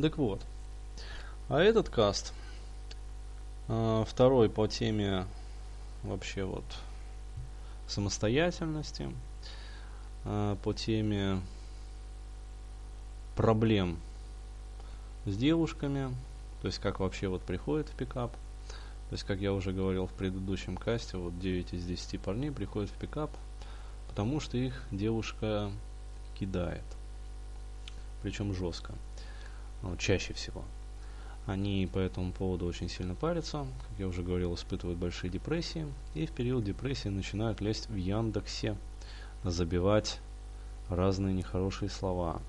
Так вот. А этот каст, э, второй по теме вообще вот самостоятельности, э, по теме проблем с девушками, то есть как вообще вот приходит в пикап. То есть, как я уже говорил в предыдущем касте, вот 9 из 10 парней приходят в пикап, потому что их девушка кидает. Причем жестко. Ну, чаще всего. Они по этому поводу очень сильно парятся, как я уже говорил, испытывают большие депрессии. И в период депрессии начинают лезть в Яндексе, забивать разные нехорошие слова.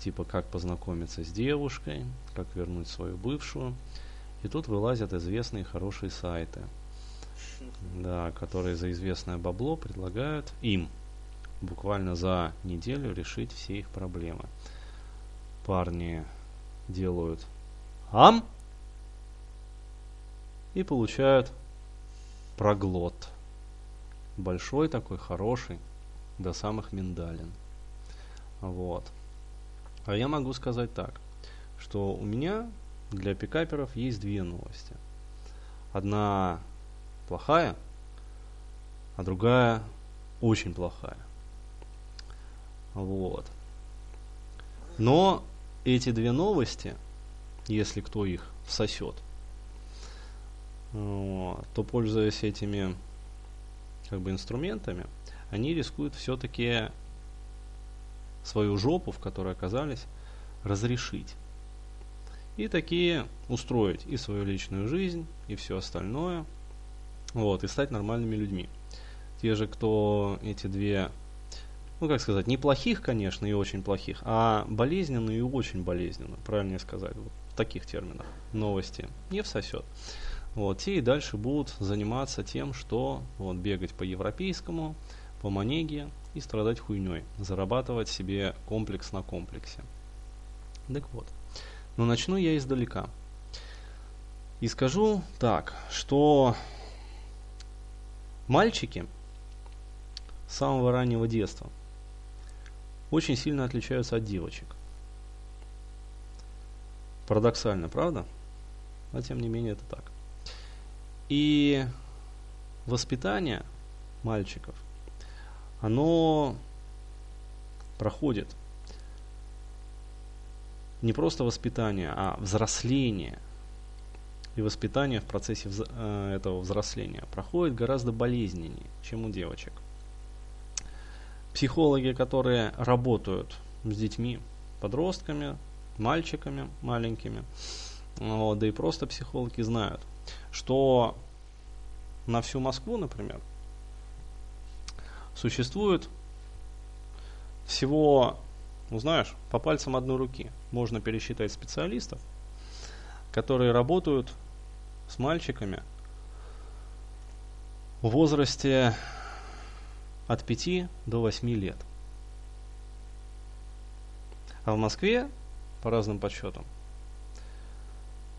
Типа как познакомиться с девушкой, как вернуть свою бывшую. И тут вылазят известные хорошие сайты, да, которые за известное бабло предлагают им буквально за неделю решить все их проблемы. Парни делают ам и получают проглот. Большой такой, хороший, до самых миндалин. Вот. А я могу сказать так, что у меня для пикаперов есть две новости. Одна плохая, а другая очень плохая. Вот. Но эти две новости, если кто их всосет, то пользуясь этими как бы инструментами, они рискуют все-таки свою жопу, в которой оказались, разрешить. И такие устроить и свою личную жизнь, и все остальное. Вот, и стать нормальными людьми. Те же, кто эти две, ну как сказать, неплохих, конечно, и очень плохих, а болезненные и очень болезненно, правильнее сказать, вот в таких терминах, новости, не всосет. Вот, те и дальше будут заниматься тем, что вот бегать по европейскому, по манеге и страдать хуйней, зарабатывать себе комплекс на комплексе. Так вот. Но начну я издалека. И скажу так, что мальчики с самого раннего детства очень сильно отличаются от девочек. Парадоксально, правда? Но тем не менее это так. И воспитание мальчиков, оно проходит не просто воспитание, а взросление и воспитание в процессе э, этого взросления проходит гораздо болезненнее, чем у девочек. Психологи, которые работают с детьми, подростками, мальчиками маленькими, вот, да и просто психологи знают, что на всю Москву, например, существует всего ну знаешь, по пальцам одной руки. Можно пересчитать специалистов, которые работают с мальчиками в возрасте от 5 до 8 лет. А в Москве, по разным подсчетам,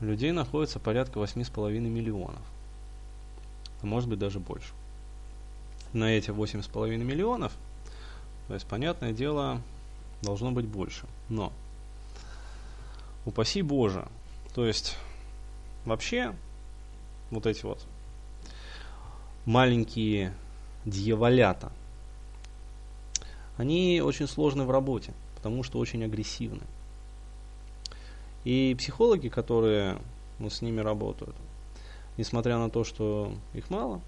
людей находится порядка 8,5 миллионов. А может быть даже больше. На эти 8,5 миллионов, то есть, понятное дело, должно быть больше. Но, упаси Боже, то есть, вообще, вот эти вот маленькие дьяволята, они очень сложны в работе, потому что очень агрессивны. И психологи, которые ну, с ними работают, несмотря на то, что их мало,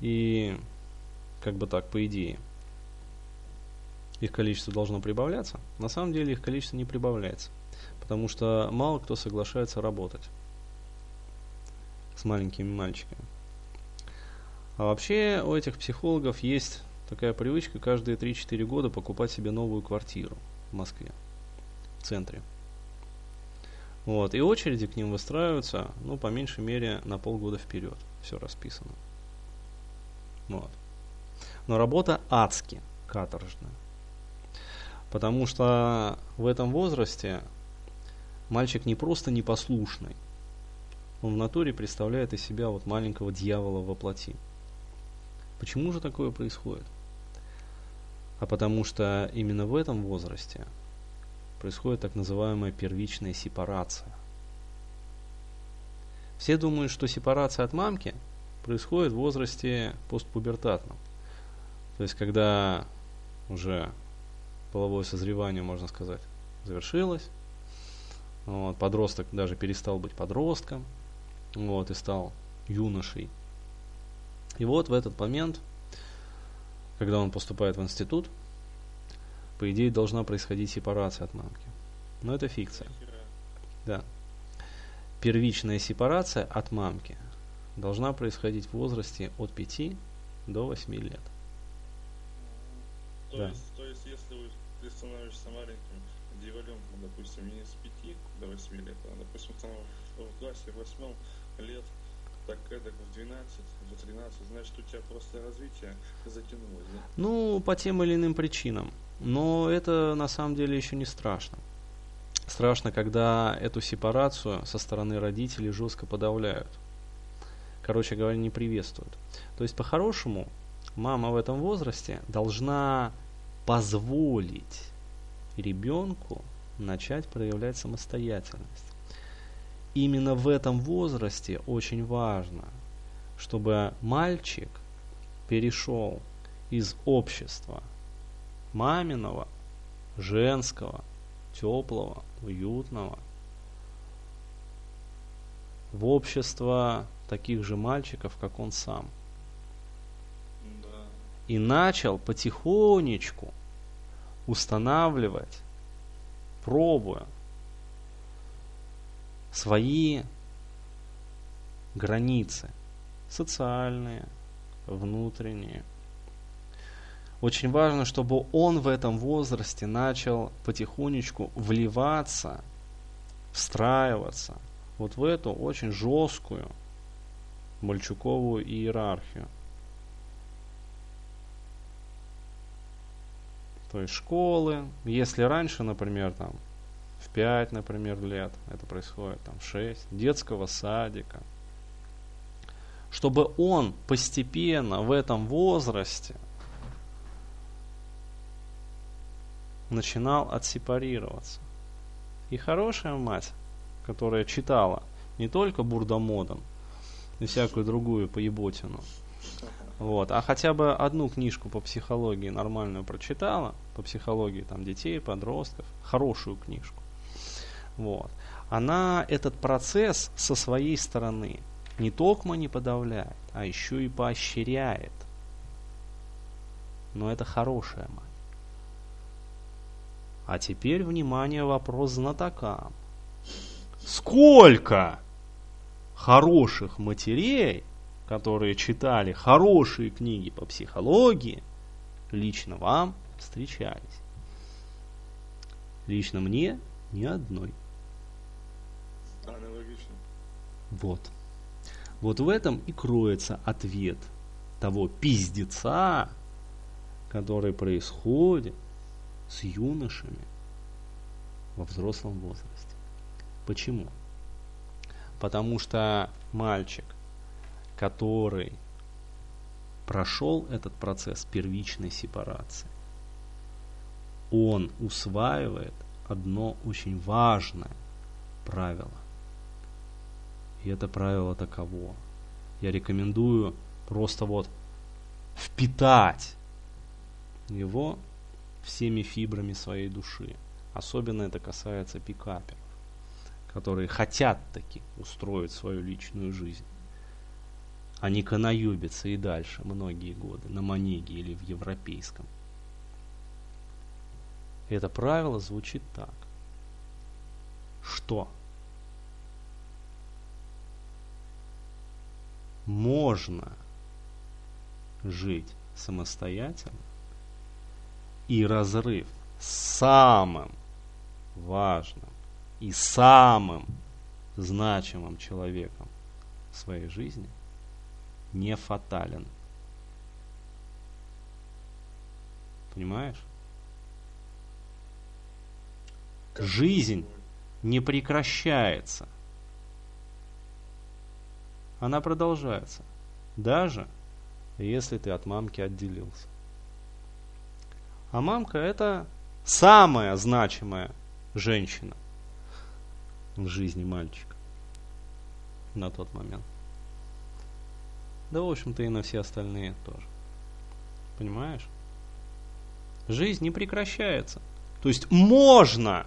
и как бы так, по идее, их количество должно прибавляться, на самом деле их количество не прибавляется, потому что мало кто соглашается работать с маленькими мальчиками. А вообще у этих психологов есть такая привычка каждые 3-4 года покупать себе новую квартиру в Москве, в центре. Вот, и очереди к ним выстраиваются, ну, по меньшей мере, на полгода вперед. Все расписано. Вот. Но работа адски каторжная. Потому что в этом возрасте мальчик не просто непослушный, он в натуре представляет из себя вот маленького дьявола во плоти. Почему же такое происходит? А потому что именно в этом возрасте происходит так называемая первичная сепарация. Все думают, что сепарация от мамки происходит в возрасте постпубертатном. То есть, когда уже половое созревание, можно сказать, завершилось, вот, подросток даже перестал быть подростком, вот, и стал юношей. И вот в этот момент, когда он поступает в институт, по идее должна происходить сепарация от мамки. Но это фикция. Да. Первичная сепарация от мамки должна происходить в возрасте от 5 до 8 лет. То, Да. есть, то есть, если ты становишься маленьким деваленком, допустим, не с 5 до 8 лет, а, допустим, там в классе 8 лет, так это в 12, в 13, значит, у тебя просто развитие затянулось, да? Ну, по тем или иным причинам. Но это на самом деле еще не страшно. Страшно, когда эту сепарацию со стороны родителей жестко подавляют. Короче говоря, не приветствуют. То есть, по-хорошему, мама в этом возрасте должна позволить ребенку начать проявлять самостоятельность. Именно в этом возрасте очень важно, чтобы мальчик перешел из общества маминого, женского, теплого, уютного, в общество таких же мальчиков, как он сам. И начал потихонечку устанавливать, пробуя свои границы социальные, внутренние. Очень важно, чтобы он в этом возрасте начал потихонечку вливаться, встраиваться вот в эту очень жесткую мальчуковую иерархию. То есть школы, если раньше, например, там в 5, например, лет, это происходит там в 6, детского садика, чтобы он постепенно в этом возрасте начинал отсепарироваться. И хорошая мать, которая читала не только Бурдомодон и всякую другую поеботину, вот, а хотя бы одну книжку по психологии нормальную прочитала, по психологии там детей, подростков, хорошую книжку. Вот. Она этот процесс со своей стороны не только не подавляет, а еще и поощряет. Но это хорошая мать. А теперь, внимание, вопрос знатокам. Сколько хороших матерей, которые читали хорошие книги по психологии, лично вам встречались? Лично мне ни одной. Аналогично. Вот. Вот в этом и кроется ответ того пиздеца, который происходит с юношами во взрослом возрасте. Почему? Потому что мальчик, который прошел этот процесс первичной сепарации, он усваивает одно очень важное правило. И это правило таково. Я рекомендую просто вот впитать его всеми фибрами своей души. Особенно это касается пикаперов, которые хотят таки устроить свою личную жизнь. Они канаюбятся и дальше многие годы на Манеге или в европейском. Это правило звучит так. Что? Можно жить самостоятельно и разрыв с самым важным и самым значимым человеком в своей жизни не фатален. Понимаешь? Жизнь не прекращается. Она продолжается. Даже если ты от мамки отделился. А мамка это самое значимое женщина в жизни мальчика на тот момент. Да, в общем-то, и на все остальные тоже. Понимаешь? Жизнь не прекращается. То есть можно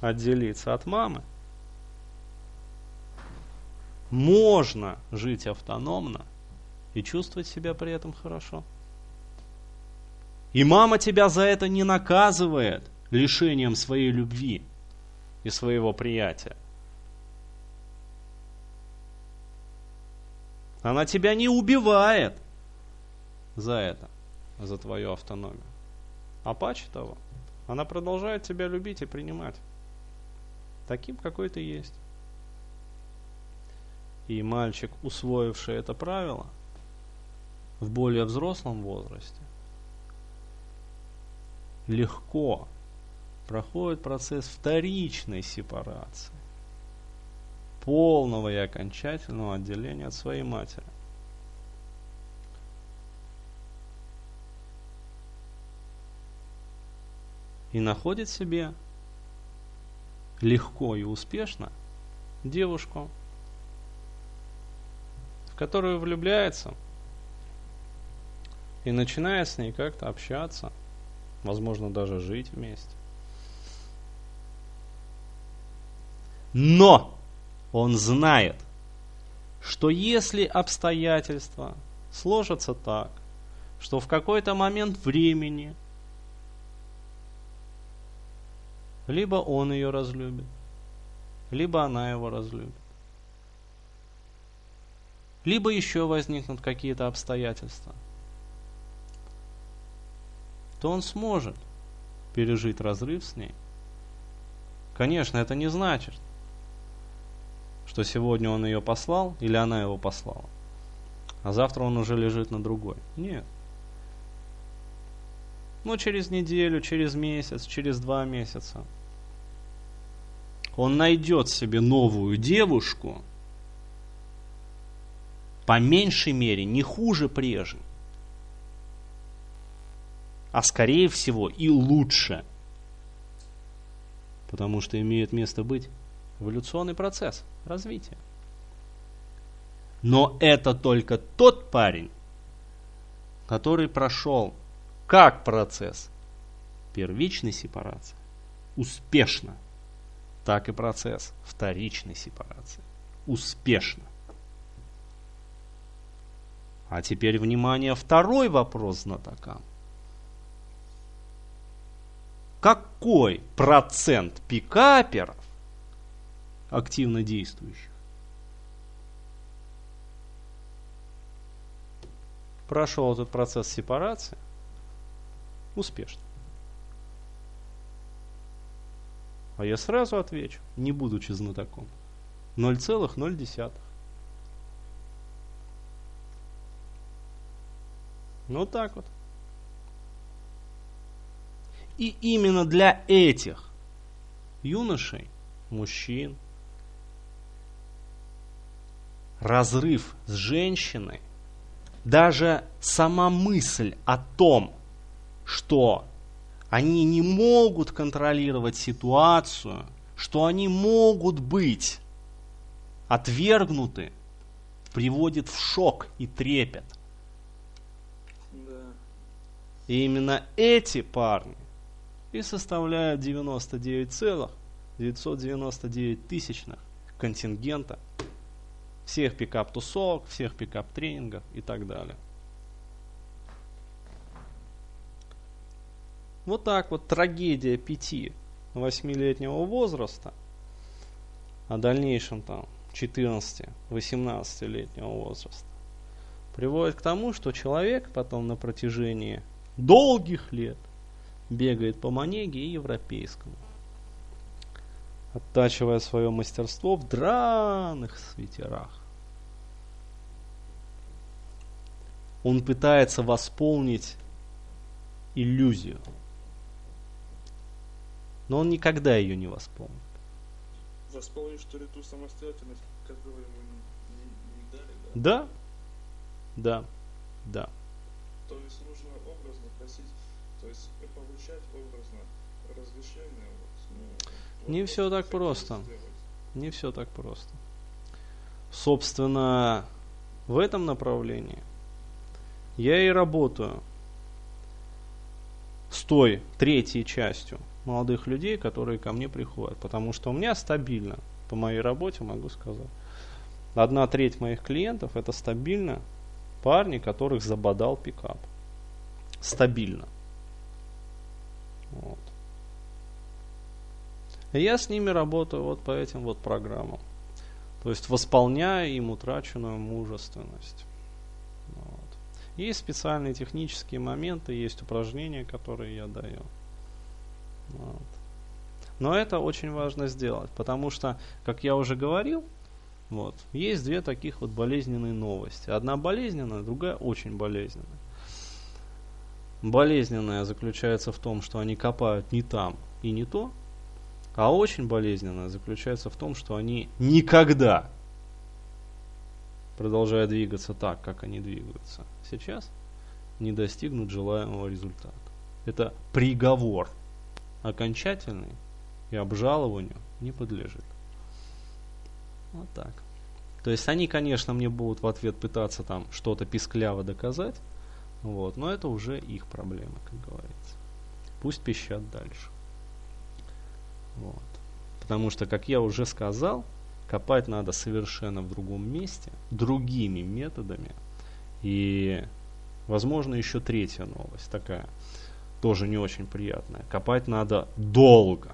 отделиться от мамы. Можно жить автономно и чувствовать себя при этом хорошо. И мама тебя за это не наказывает лишением своей любви и своего приятия. Она тебя не убивает за это, за твою автономию. А паче того, она продолжает тебя любить и принимать. Таким, какой ты есть. И мальчик, усвоивший это правило в более взрослом возрасте, легко проходит процесс вторичной сепарации, полного и окончательного отделения от своей матери. И находит себе легко и успешно девушку, которую влюбляется и начинает с ней как-то общаться, возможно даже жить вместе. Но он знает, что если обстоятельства сложатся так, что в какой-то момент времени либо он ее разлюбит, либо она его разлюбит, либо еще возникнут какие-то обстоятельства, то он сможет пережить разрыв с ней. Конечно, это не значит, что сегодня он ее послал или она его послала, а завтра он уже лежит на другой. Нет. Но через неделю, через месяц, через два месяца он найдет себе новую девушку, по меньшей мере не хуже прежней, а скорее всего и лучше, потому что имеет место быть эволюционный процесс – развития. Но это только тот парень, который прошел как процесс первичной сепарации успешно, так и процесс вторичной сепарации успешно. А теперь, внимание, второй вопрос знатокам. Какой процент пикаперов активно действующих. Прошел этот процесс сепарации успешно. А я сразу отвечу, не будучи знатоком. 0,0. Ну так вот. И именно для этих юношей, мужчин, разрыв с женщиной, даже сама мысль о том, что они не могут контролировать ситуацию, что они могут быть отвергнуты, приводит в шок и трепет. И именно эти парни и составляют 99,999 тысячных контингента всех пикап-тусовок, всех пикап-тренингов и так далее. Вот так вот трагедия 5-8-летнего возраста, а дальнейшем там 14-18-летнего возраста, приводит к тому, что человек потом на протяжении долгих лет бегает по манеге и европейскому оттачивая свое мастерство в драных свитерах. Он пытается восполнить иллюзию, но он никогда ее не восполнит. Восполнить, что ли, ту самостоятельность, которую ему не, не дали, да? Да, да, да. То есть нужно то есть получать образно разрешение. Вот, ну, Не все так просто. сделать. Не все так просто. Собственно, в этом направлении я и работаю с той третьей частью молодых людей, которые ко мне приходят. Потому что у меня стабильно, по моей работе могу сказать, одна треть моих клиентов это стабильно парни, которых забодал пикап. Стабильно. Вот. Я с ними работаю вот по этим вот программам. То есть восполняя им утраченную мужественность. Вот. Есть специальные технические моменты, есть упражнения, которые я даю. Вот. Но это очень важно сделать, потому что, как я уже говорил, вот, есть две таких вот болезненные новости. Одна болезненная, другая очень болезненная. Болезненная заключается в том, что они копают не там и не то, а очень болезненная заключается в том, что они никогда, продолжая двигаться так, как они двигаются сейчас, не достигнут желаемого результата. Это приговор окончательный и обжалованию не подлежит. Вот так. То есть они, конечно, мне будут в ответ пытаться там что-то пискляво доказать, вот, но это уже их проблемы, как говорится. Пусть пищат дальше. Вот. Потому что, как я уже сказал, копать надо совершенно в другом месте, другими методами. И, возможно, еще третья новость такая, тоже не очень приятная. Копать надо долго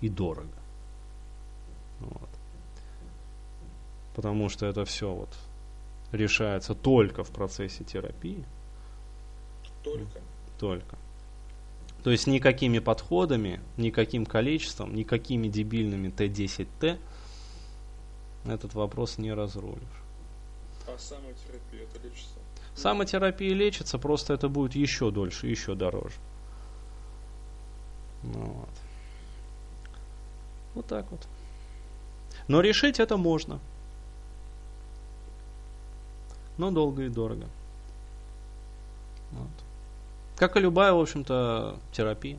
и дорого. Вот. Потому что это все вот решается только в процессе терапии. Только. Только. То есть никакими подходами, никаким количеством, никакими дебильными Т10Т этот вопрос не разрулишь. А самотерапия это лечится? Самотерапия лечится, просто это будет еще дольше, еще дороже. Ну вот. Вот так вот. Но решить это можно. Но долго и дорого. Как и любая, в общем-то, терапия.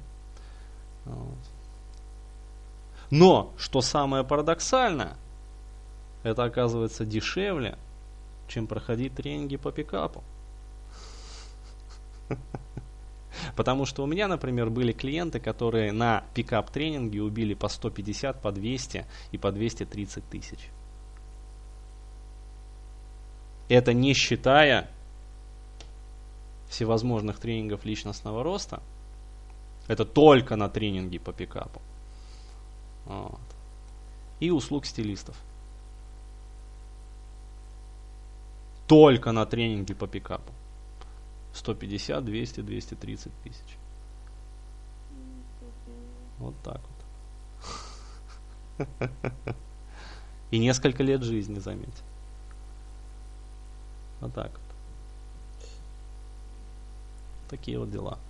Но, что самое парадоксальное, это оказывается дешевле, чем проходить тренинги по пикапу. Потому что у меня, например, были клиенты, которые на пикап тренинге убили по 150, по 200 и по 230 тысяч. Это не считая всевозможных тренингов личностного роста. Это только на тренинги по пикапу. Вот. И услуг стилистов. Только на тренинги по пикапу. 150, 200, 230 тысяч. Вот так вот. И несколько лет жизни, заметь. Вот так вот. Такие вот дела.